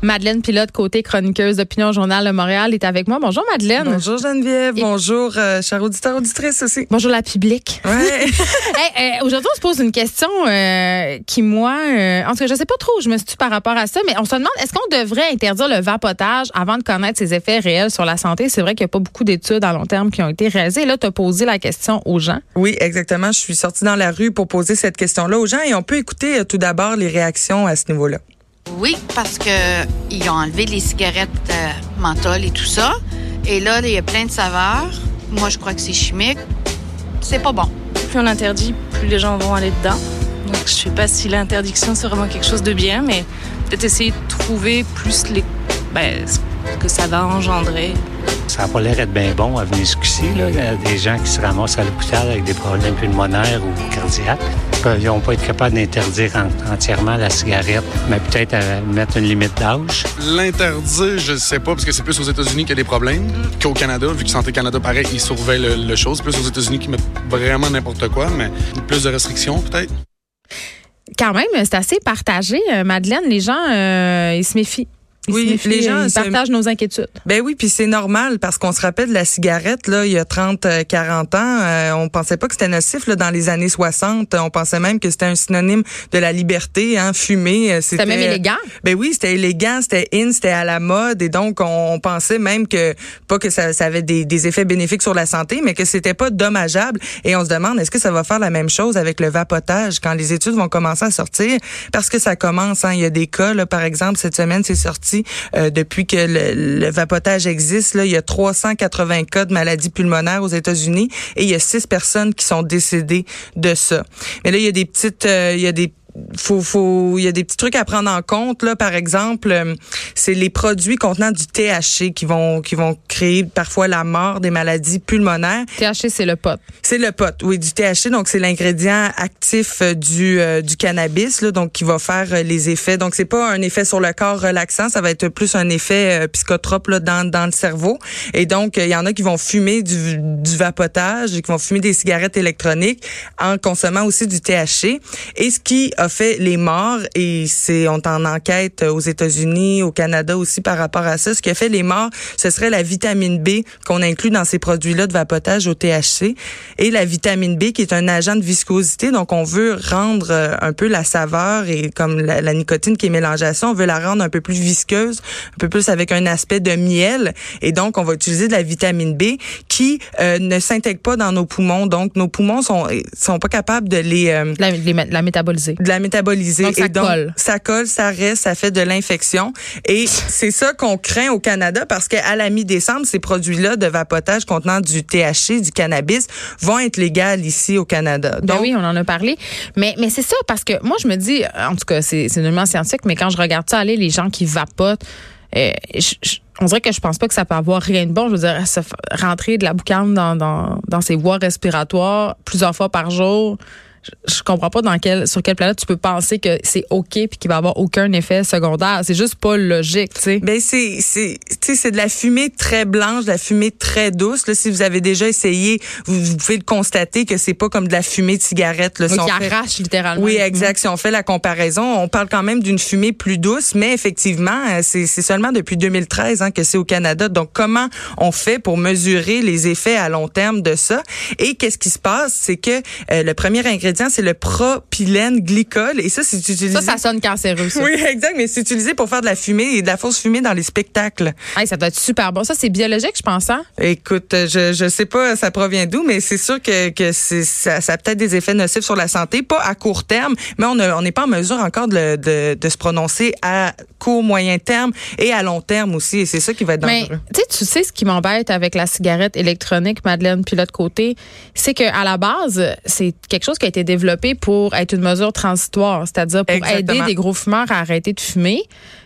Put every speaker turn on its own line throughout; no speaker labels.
Madeleine Pilote, côté chroniqueuse d'Opinion Journal de Montréal, est avec moi. Bonjour Madeleine.
Bonjour Geneviève. Bonjour, euh, cher auditeur, auditrice aussi.
Bonjour la public.
Ouais.
hey, euh, Aujourd'hui, on se pose une question euh, qui, moi, euh, en tout cas, je sais pas trop où je me situe par rapport à ça, mais on se demande, est-ce qu'on devrait interdire le vapotage avant de connaître ses effets réels sur la santé? C'est vrai qu'il n'y a pas beaucoup d'études à long terme qui ont été réalisées. Là, tu as posé la question aux gens.
Oui, exactement. Je suis sortie dans la rue pour poser cette question-là aux gens et on peut écouter tout d'abord les réactions à ce niveau-là.
Oui, parce que ils ont enlevé les cigarettes euh, menthol et tout ça. Et là, il y a plein de saveurs. Moi, je crois que c'est chimique. C'est pas bon.
Plus on interdit, plus les gens vont aller dedans. Donc, je sais pas si l'interdiction c'est vraiment quelque chose de bien, mais peut-être essayer de trouver plus les, ben, ce que ça va engendrer.
Ça n'a pas l'air d'être bien bon à venir jusqu'ici. là. Il y a des gens qui se ramassent à l'hôpital avec des problèmes pulmonaires ou cardiaques. Ils vont pas être capables d'interdire en- entièrement la cigarette, mais peut-être mettre une limite d'âge.
L'interdire, je sais pas, parce que c'est plus aux États-Unis qu'il y a des problèmes qu'au Canada. Vu que Santé Canada, pareil, ils surveillent le, le chose. Plus aux États-Unis qui mettent vraiment n'importe quoi, mais plus de restrictions, peut-être.
Quand même, c'est assez partagé, euh, Madeleine. Les gens, euh, ils se méfient. Ils
Oui, les gens
ils
se-
partagent nos inquiétudes.
Ben oui, puis c'est normal parce qu'on se rappelle de la cigarette là, il y a 30 euh, 40 ans, euh, on pensait pas que c'était nocif là dans les années 60, on pensait même que c'était un synonyme de la liberté hein, fumer, euh,
C'était même élégant.
Ben oui, c'était élégant, c'était in, c'était à la mode et donc on, on pensait même que pas que ça, ça avait des, des effets bénéfiques sur la santé, mais que c'était pas dommageable et on se demande est-ce que ça va faire la même chose avec le vapotage quand les études vont commencer à sortir? Parce que ça commence hein, il y a des cas là, par exemple cette semaine c'est sorti euh, depuis que le, vapotage existe il y a 380 cas de maladies pulmonaires aux États-Unis et il y a six personnes qui sont décédées de ça. Mais là il y a des petites euh, il y a des faut faut il y a des petits trucs à prendre en compte là par exemple euh, c'est les produits contenant du THC qui vont qui vont créer parfois la mort des maladies pulmonaires
THC, c'est le pot.
c'est le pot, oui, du THC. Donc, c'est l'ingrédient actif euh, du, euh, du cannabis, là, donc qui va faire les effets. Donc, c'est pas un effet sur le corps relaxant, ça va être plus un effet euh, psychotrope là, dans, dans le cerveau. Et donc, il y en a qui vont fumer du, du vapotage, et qui vont fumer des cigarettes électroniques en consommant aussi du THC. Et ce qui a fait les morts, et c'est on en enquête aux États-Unis, au Canada aussi par rapport à ça, ce qui a fait les morts, ce serait la vitamine B qu'on inclut dans ces produits-là de vapotage au THC et la vitamine B qui est un agent de viscosité. Donc, on veut rendre euh, un peu la saveur et comme la, nicotine qui est mélangée à ça, on veut la rendre un peu plus visqueuse, un peu plus avec un aspect de miel. Et donc, on va utiliser de la vitamine B qui euh, ne s'intègre pas dans nos poumons. Donc, nos poumons sont sont pas capables de les euh,
La, les- la métaboliser.
La métaboliser.
Donc, ça
et donc,
colle.
Ça colle, ça reste, ça fait de l'infection. Et c'est ça qu'on craint au Canada parce qu'à la mi-décembre, ces produits-là de vapotage contenant du THC, du cannabis, vont être légaux ici au Canada.
Ben oui, on en a parlé. Mais, mais c'est ça, parce que moi, je me dis, en tout cas, c'est c'est nullement scientifique, mais quand je regarde ça aller, les gens qui vapotent, euh, je- je- on dirait que je pense pas que ça peut avoir rien de bon. Je veux dire, se rentrer de la boucane dans, dans, dans ses voies respiratoires plusieurs fois par jour. Je, comprends pas dans quel, sur quelle planète tu peux penser que c'est OK puis qu'il va avoir aucun effet secondaire. C'est juste pas logique, tu sais.
Ben c'est c'est tu sais c'est de la fumée très blanche, de la fumée très douce. Là, si vous avez déjà essayé, vous, vous pouvez le constater que c'est pas comme de la fumée de cigarette. Là, Si
qui
fait-
arrache littéralement.
Oui, exact. Si on fait la comparaison, on parle quand même d'une fumée plus douce, mais effectivement, euh, c'est c'est seulement depuis 2013 hein, que c'est au Canada. Donc, comment on fait pour mesurer les effets à long terme de ça? Et qu'est-ce qui se passe? C'est que euh, le premier ingrédient, c'est le propylène glycol. Et ça, c'est utilisé...
Ça, ça sonne cancéreux, ça.
Oui, exact, mais c'est utilisé pour faire de la fumée et de la fausse fumée dans les spectacles.
Hey, ça doit être super bon. Ça, c'est biologique, je pense, hein?
Écoute, je je sais pas ça provient d'où, mais c'est sûr que que ça, ça a peut-être des effets nocifs sur la santé, pas à court terme, mais on n'est pas en mesure encore de, de de se prononcer à court, moyen terme et à long terme aussi, et c'est ça qui va être dangereux.
tu sais, tu sais ce qui m'embête avec la cigarette électronique, Madeleine, puis l'autre côté, c'est que à la base, c'est quelque chose qui a été développé pour être une mesure transitoire, c'est-à-dire pour
Exactement.
aider des gros fumeurs à arrêter de fumer.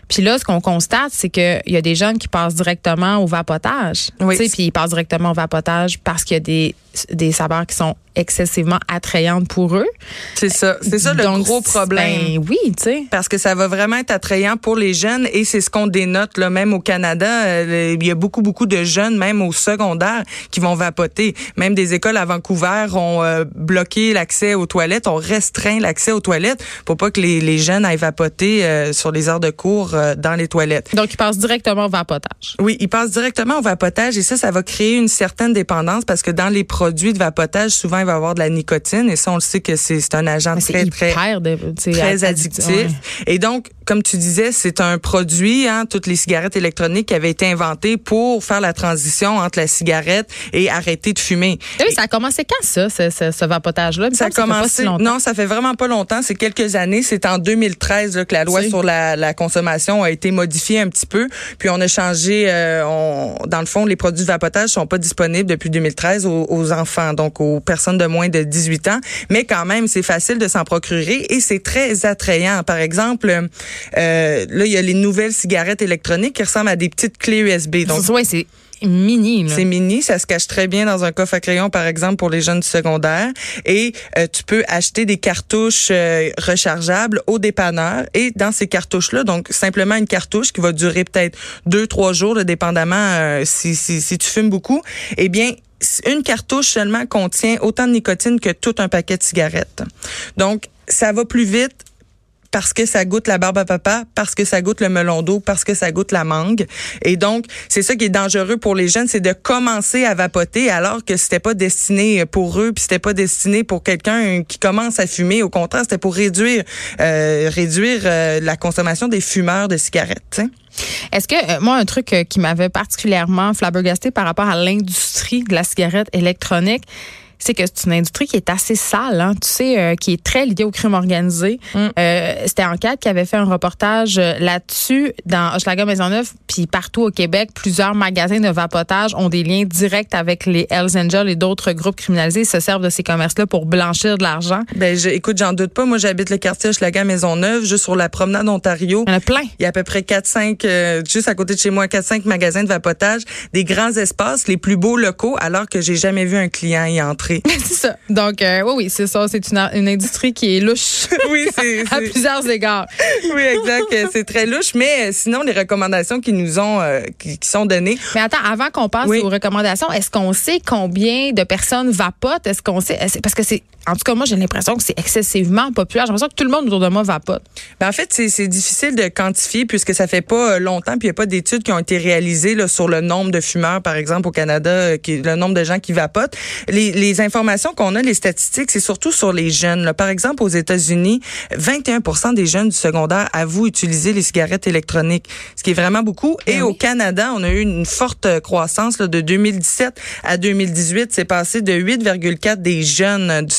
Puis là, ce qu'on constate, c'est qu'il y a des jeunes qui passent directement au vapotage.
Oui.
Puis ils passent directement au vapotage parce qu'il y a des, des saveurs qui sont excessivement attrayantes pour eux.
C'est ça. C'est ça le
Donc,
gros problème.
Ben oui, tu sais.
Parce que ça va vraiment être attrayant pour les jeunes et c'est ce qu'on dénote là même au Canada, euh, il y a beaucoup beaucoup de jeunes même au secondaire qui vont vapoter. Même des écoles à Vancouver ont euh, bloqué l'accès aux toilettes, ont restreint l'accès aux toilettes pour pas que les, les jeunes aillent vapoter euh, sur les heures de cours euh, dans les toilettes.
Donc, ils passent directement au vapotage.
Oui, ils passent directement au vapotage et ça, ça va créer une certaine dépendance parce que dans les produits de vapotage, souvent, il va y avoir de la nicotine et ça, on le sait que c'est un agent très, très,
de-
très
addictif. Ouais.
Et donc, comme tu disais, c'est un produit, hein, toutes les cigarettes électroniques qui avaient été inventées pour faire la transition entre la cigarette et arrêter de fumer.
Oui, ça a commencé quand, ça, ce, ce, ce vapotage-là?
Ça a
si
commencé.
longtemps.
Non, ça fait vraiment pas longtemps. C'est quelques années. C'est en 2013 là, que la loi sur la, la consommation a été modifiée un petit peu. Puis on a changé. euh, on, dans le fond, les produits de vapotage sont pas disponibles depuis 2013 aux, aux enfants, donc aux personnes de moins de 18 ans. Mais quand même, c'est facile de s'en procurer et c'est très attrayant. Par exemple, euh, là, il y a les nouvelles cigarettes électroniques qui ressemblent à des petites clés USB. Donc
ouais, c'est mini.
C'est mini, ça se cache très bien dans un coffre à crayon, par exemple, pour les jeunes du secondaire. Et euh, tu peux acheter des cartouches euh, rechargeables au dépanneur. Et dans ces cartouches-là, donc simplement une cartouche qui va durer peut-être deux, trois jours, là, dépendamment euh, si, si, si tu fumes beaucoup, eh bien, une cartouche seulement contient autant de nicotine que tout un paquet de cigarettes. Donc, ça va plus vite parce que ça goûte la barbe à papa, parce que ça goûte le melon d'eau, parce que ça goûte la mangue. Et donc, c'est ça qui est dangereux pour les jeunes, c'est de commencer à vapoter alors que c'était pas destiné pour eux, puis c'était pas destiné pour quelqu'un qui commence à fumer. Au contraire, c'était pour réduire euh, réduire euh, la consommation des fumeurs de cigarettes.
Est-ce que, euh, moi, un truc euh, qui m'avait particulièrement flabbergasté par rapport à l'industrie de la cigarette électronique, c'est que c'est une industrie qui est assez sale, hein, tu sais, euh, qui est très liée au crime organisé.
Mm.
Euh, C'était Enquête qui avait fait un reportage euh, là-dessus dans Hochelaga Maisonneuve, puis partout au Québec, plusieurs magasins de vapotage ont des liens directs avec les Hells Angels et d'autres groupes criminalisés. Ils se servent de ces commerces-là pour blanchir de l'argent.
Ben, je, écoute, j'en doute pas. Moi, j'habite le quartier Hochelaga Maisonneuve, juste sur la promenade Ontario.
Il y en a plein.
Il y a à peu près 4-5, euh, juste à côté de chez moi, 4-5 magasins de vapotage, des grands espaces, les plus beaux locaux, alors que j'ai jamais vu un client y entrer.
c'est ça. Donc, euh, oui, oui, c'est ça. C'est une, une industrie qui est louche
oui, c'est,
à plusieurs égards.
oui, exact. euh, C'est très louche. Mais euh, sinon, les recommandations qui nous ont, euh, qui, qui sont données,
Mais attends, avant qu'on passe
Oui.
aux recommandations, est-ce qu'on sait combien de personnes vapotent? Est-ce qu'on sait? Parce que c'est, en tout cas, moi, j'ai l'impression que c'est excessivement populaire. J'ai l'impression que tout le monde autour de moi vapote.
Ben, en fait, c'est difficile de quantifier puisque ça fait pas euh, longtemps, puis il n'y a pas d'études qui ont été réalisées là, sur le nombre de fumeurs, par exemple, au Canada, euh, qui, le nombre de gens qui vapotent. Les, les informations qu'on a, les statistiques, c'est surtout sur les jeunes. là. Par exemple, aux États-Unis, 21 des jeunes du secondaire avouent utiliser les cigarettes électroniques, ce qui est vraiment beaucoup. Et
Ben
au. Canada, on a eu une forte euh, croissance là, de 2017 à 2018. C'est passé de 8,4 des jeunes du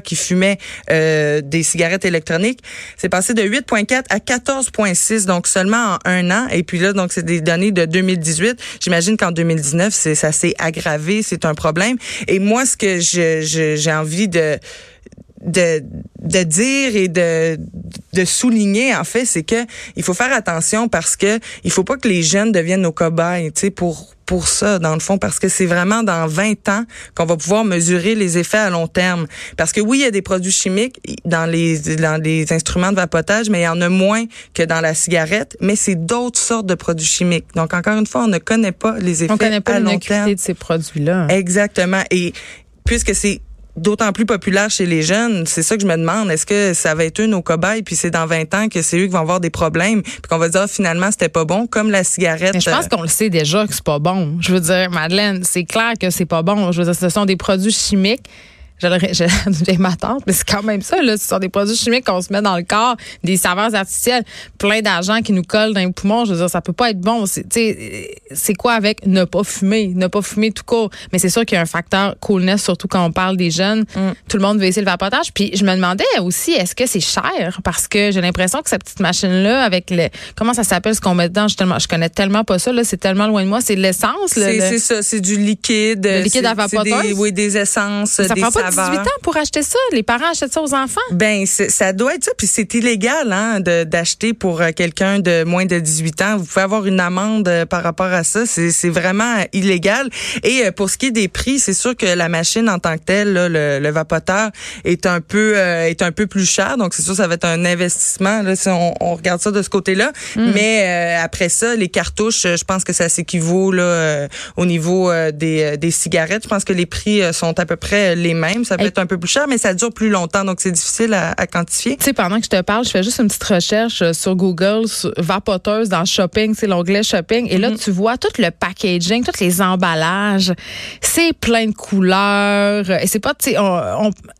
qui fumaient euh, des cigarettes électroniques. C'est passé de 8,4 à 14,6, donc seulement en un an. Et puis là, donc c'est des données de 2018. J'imagine qu'en 2019, c'est ça s'est aggravé, c'est un problème. Et moi, ce que je- je- j'ai envie de de, de dire et de, de souligner en fait, c'est que il faut faire attention parce que il faut pas que les jeunes deviennent nos cobayes, tu sais, pour pour ça dans le fond parce que c'est vraiment dans 20 ans qu'on va pouvoir mesurer les effets à long terme parce que oui il y a des produits chimiques dans les dans les instruments de vapotage mais il y en a moins que dans la cigarette mais c'est d'autres sortes de produits chimiques donc encore une fois on ne connaît pas les effets
On connaît pas
à long terme
de ces produits-là.
Exactement. Et puisque c'est d'autant plus populaire chez les jeunes, c'est ça que je me demande. Est-ce que ça va être eux nos cobayes, puis c'est dans 20 ans que c'est eux qui vont avoir des problèmes, puis qu'on va dire ah, finalement c'était pas bon, comme la cigarette.
Mais je pense
euh,
qu'on le sait déjà que c'est pas bon. Je veux dire, Madeleine, c'est clair que c'est pas bon. Je veux dire, ce sont des produits chimiques. J'ai ma tante, mais c'est quand même ça. Là. Ce sont des produits chimiques qu'on se met dans le corps, des saveurs artificielles, plein d'argent qui nous colle dans les poumons. Je veux dire, ça peut pas être bon. C'est, quoi avec ne pas fumer, ne pas fumer tout court. Mais c'est sûr qu'il y a un facteur coolness, surtout quand on parle des jeunes. Tout le monde veut essayer le vapotage. Puis je me demandais aussi, est-ce que c'est cher? Parce que j'ai l'impression que cette petite machine-là, avec le comment ça s'appelle ce qu'on met dedans, je, tellement, je connais tellement pas ça. Là, c'est tellement loin de moi. C'est de l'essence. le-
c'est
le-
ça, c'est du liquide.
Le liquide à vapoteuse?
Oui, des essences,
Ça
des
prend pas
saveur.
18 ans pour acheter ça. Les parents achètent ça aux enfants.
Ben, ça doit être ça. Puis c'est illégal hein, d'acheter pour euh, quelqu'un de moins de 18 ans. Vous pouvez avoir une amende euh, par rapport à ça. C'est c'est vraiment euh, illégal. Et pour ce qui est des prix, c'est sûr que la machine en tant que telle, là, le, le vapoteur, est un peu euh, est un peu plus cher. Donc c'est sûr ça va être un investissement là, si on, on regarde ça de ce côté-là. Mais euh, après ça, les cartouches, je pense que ça s'équivaut là euh, au niveau des, des cigarettes. Je pense que les prix sont à peu près les mêmes. Ça peut être un peu plus cher, mais ça dure plus longtemps. Donc c'est difficile à, à quantifier.
Tu sais, pendant que je te parle, je fais juste une petite recherche euh, sur Google, sur vapoteuse dans shopping, c'est l'onglet shopping. Et là,
Mhm.
tu vois tout le packaging, tous les emballages. C'est plein de couleurs. Et c'est pas, tu sais,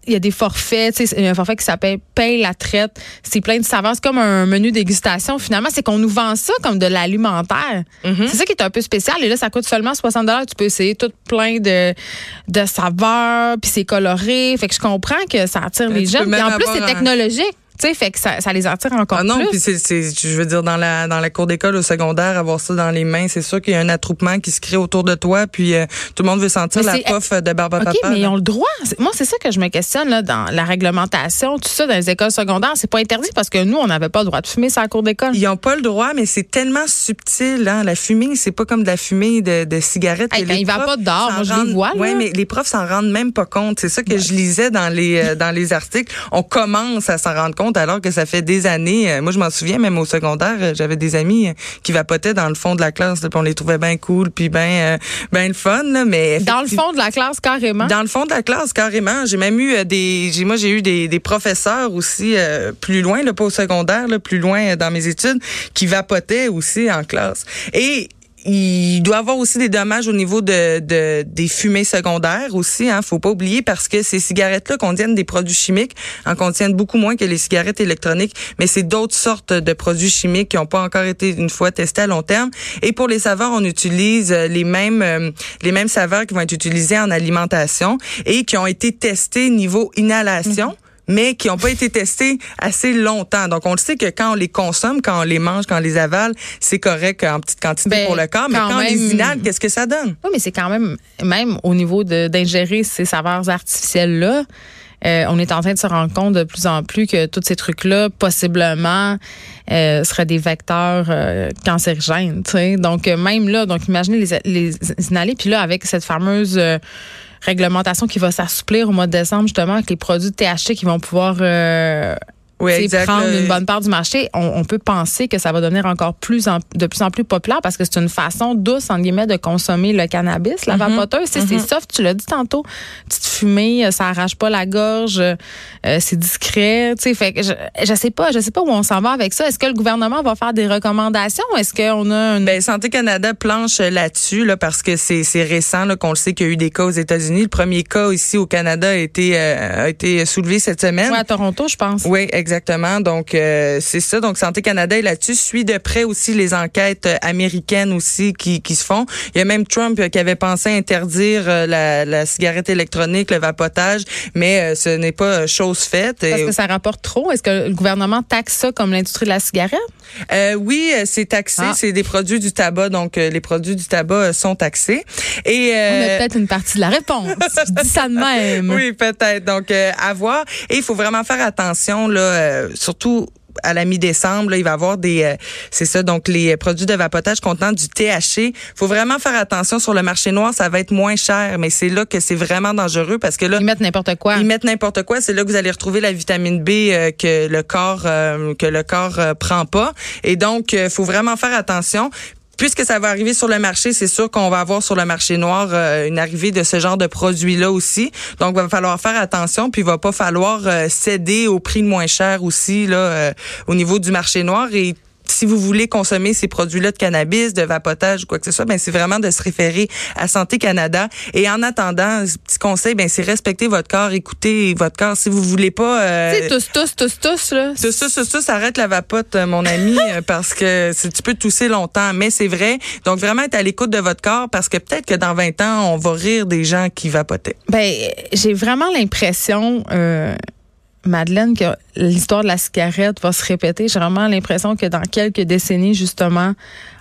il y a des forfaits, tu sais, il y a un forfait qui s'appelle Paye la traite. C'est plein de saveurs. C'est comme un menu dégustation. Finalement, c'est qu'on nous vend ça comme de l'alimentaire.
Mhm.
C'est ça qui est un peu spécial. Et là, ça coûte seulement 60 Tu peux essayer tout plein de, de saveurs, puis c'est coloré. Fait que je comprends que ça attire les jeunes.
même
en plus, c'est technologique. Tu sais, fait que ça, ça les attire encore
Ah non,
plus.
puis c'est, c'est, je veux dire, dans la, dans la cour d'école au secondaire, avoir ça dans les mains, c'est sûr qu'il y a un attroupement qui se crée autour de toi, puis euh, tout le monde veut sentir la pof de Barba
OK,
Papa.
mais ils ont le droit. Moi, c'est ça que je me questionne là, dans la réglementation, tout ça, dans les écoles secondaires. C'est pas interdit parce que nous, on n'avait pas le droit de fumer sur la cour d'école.
Ils n'ont pas le droit, mais c'est tellement subtil. Hein? La fumée, c'est pas comme de la fumée de, de cigarette.
Hey, il va pas dehors, moi, je les vois, là.
Ouais, mais les profs s'en rendent même pas compte. C'est ça que je lisais dans les euh, dans les articles. On commence à s'en rendre compte alors que ça fait des années. euh, Moi, je m'en souviens, même au secondaire, euh, j'avais des amis euh, qui vapotaient dans le fond de la classe. là, puis on les trouvait bien cool, puis bien ben le fun. Là, mais
Dans le fond de la classe, carrément.
dans le fond de la classe, carrément. J'ai même eu des. J'ai, moi, j'ai eu des, des professeurs aussi euh, plus loin, là, pas au secondaire, là, plus loin dans mes études, qui vapotaient aussi en classe. Et il doit avoir aussi des dommages au niveau de, de des fumées secondaires aussi. Hein, faut pas oublier parce que ces cigarettes-là contiennent des produits chimiques, en contiennent beaucoup moins que les cigarettes électroniques, mais c'est d'autres sortes de produits chimiques qui n'ont pas encore été une fois testés à long terme. Et pour les saveurs, on utilise euh, les mêmes euh, les mêmes saveurs qui vont être utilisées en alimentation et qui ont été testées niveau inhalation mais qui n'ont pas été testés assez longtemps. Donc, on le sait que quand on les consomme, quand on les mange, quand on les avale, c'est correct en petite quantité
Ben,
pour le corps. Mais
quand
on les inhale, qu'est-ce que ça donne?
Oui, mais c'est quand même, même au niveau de- d'ingérer ces saveurs artificielles-là, euh, on est en train de se rendre compte de plus en plus que tous ces trucs-là, possiblement, euh, seraient des vecteurs euh, cancérigènes. tu sais. Donc, euh, même là, donc imaginez les, les inhaler. Puis là, avec cette fameuse réglementation qui va s'assouplir au mois de décembre, justement, avec les produits THC qui vont pouvoir... euh,
Oui, exact.
prendre une bonne part du marché, on, on peut penser que ça va devenir encore plus en- de plus en plus populaire parce que c'est une façon douce, entre guillemets, de consommer le cannabis, la vapoteuse. Tu sais, C'est soft, tu l'as dit tantôt, petite fumée, euh, ça arrache pas la gorge, euh, c'est discret. Tu sais, fait que je, je sais pas, je sais pas où on s'en va avec ça. Est-ce que le gouvernement va faire des recommandations? Est-ce qu'on a une...
Ben, Santé Canada planche euh, là-dessus là, parce que c'est récent qu'on le sait qu'il y a eu des cas aux États-Unis. Le premier cas ici au Canada a été, euh, a été soulevé cette semaine.
Ouais, à Toronto, je pense.
Oui, exactement. Donc euh, c'est ça. Donc Santé Canada est là-dessus, suit de près aussi les enquêtes euh, américaines aussi qui, qui se font. Il y a même Trump euh, qui avait pensé interdire euh, la, la cigarette électronique, le vapotage, mais ce n'est pas chose faite.
Parce que ça rapporte trop. Est-ce que le gouvernement taxe ça comme l'industrie de la cigarette?
Euh, oui, c'est taxé.
Ah.
C'est des produits du tabac, donc les produits du tabac sont taxés. Et
On
euh,
a peut-être une partie de la réponse. je dis ça de même.
Oui, peut-être. Donc, euh, à voir. Et il faut vraiment faire attention, là, euh, surtout à la mi-décembre, il va y avoir des, euh, c'est ça, donc les produits de vapotage contenant du THC. faut vraiment faire attention sur le marché noir, ça va être moins cher, mais c'est là que c'est vraiment dangereux parce que là,
Ils mettent n'importe quoi.
ils mettent n'importe quoi. C'est là que vous allez retrouver la vitamine B euh, que le corps euh, que le corps prend pas. Et donc, euh, faut vraiment faire attention. Puisque ça va arriver sur le marché, c'est sûr qu'on va avoir sur le marché noir euh, une arrivée de ce genre de produits-là aussi. Donc, il va falloir faire attention, puis il va pas falloir euh, céder au prix le moins cher aussi là euh, au niveau du marché noir. Si vous voulez consommer ces produits-là de cannabis, de vapotage ou quoi que ce soit, ben c'est vraiment de se référer à Santé Canada. Et en attendant, ce petit conseil, ben c'est respecter votre corps, écouter votre corps. Si vous voulez pas, euh,
Tu tous, tous, tous, tous, là.
ça, tout ça, ça arrête la vapote, euh, mon ami, euh, parce que tu peux tousser longtemps, mais c'est vrai. Donc vraiment être à l'écoute de votre corps, parce que peut-être que dans 20 ans, on va rire des gens qui vapotaient.
Ben, j'ai vraiment l'impression, euh, Madeleine, que l'histoire de la cigarette va se répéter. J'ai vraiment l'impression que dans quelques décennies, justement,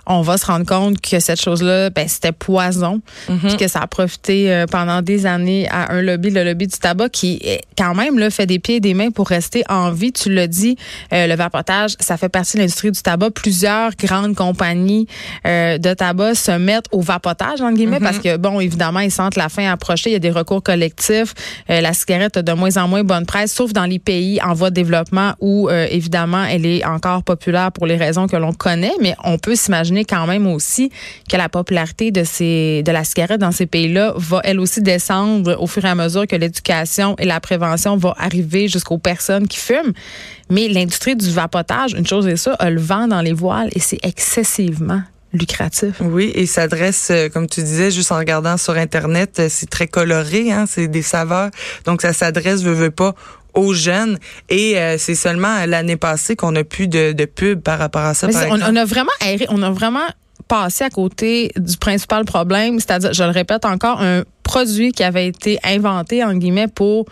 on va se rendre compte que cette chose-là, ben, c'était poison,
Mhm.
puis que ça a profité euh, pendant des années à un lobby, le lobby du tabac, qui quand même là, fait des pieds et des mains pour rester en vie. Tu l'as dit, euh, le vapotage, ça fait partie de l'industrie du tabac. Plusieurs grandes compagnies euh, de tabac se mettent au vapotage, entre guillemets, parce que, bon, évidemment, ils sentent la fin approcher. Il y a des recours collectifs. Euh, la cigarette a de moins en moins bonne presse, sauf dans les pays en voie de développement où, euh, évidemment, elle est encore populaire pour les raisons que l'on connaît. Mais on peut s'imaginer quand même aussi que la popularité de la cigarette dans ces pays-là va elle aussi descendre au fur et à mesure que l'éducation et la prévention vont arriver jusqu'aux personnes qui fument. Mais l'industrie du vapotage, une chose est ça, a le vent dans les voiles et c'est excessivement lucratif.
Oui, et s'adresse, euh, comme tu disais, juste en regardant sur Internet, euh, c'est très coloré, hein, c'est des saveurs. Donc, ça s'adresse, veut, veut pas, aux jeunes. Et euh, c'est seulement l'année passée qu'on a plus de, de pub par rapport à ça. Par
on, on a vraiment on a vraiment passé à côté du principal problème, c'est-à-dire, je le répète encore, un produit qui avait été inventé, en guillemets, pour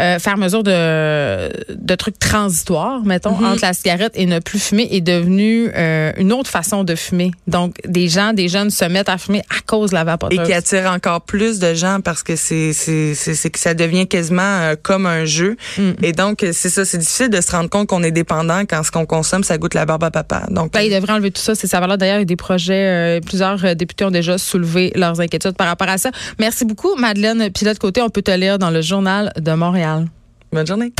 euh, faire mesure de, de trucs transitoires, mettons,
Mhm.
entre la cigarette et ne plus fumer, est devenu euh, une autre façon de fumer. Donc, des gens, des jeunes se mettent à fumer à cause de la
et
vapoteuse.
qui attire encore plus de gens parce que c'est c'est que ça devient quasiment euh, comme un jeu
Mm.
et donc euh, c'est ça c'est difficile de se rendre compte qu'on est dépendant quand ce qu'on consomme ça goûte la barbe à papa donc
Ben, ils devraient enlever tout ça, c'est ça. D'ailleurs, il y a des projets, euh, plusieurs euh, députés ont déjà soulevé leurs inquiétudes par rapport à ça. Merci beaucoup, Madeleine Pilote Côté. On peut te lire dans le journal de Montréal.
bonne journée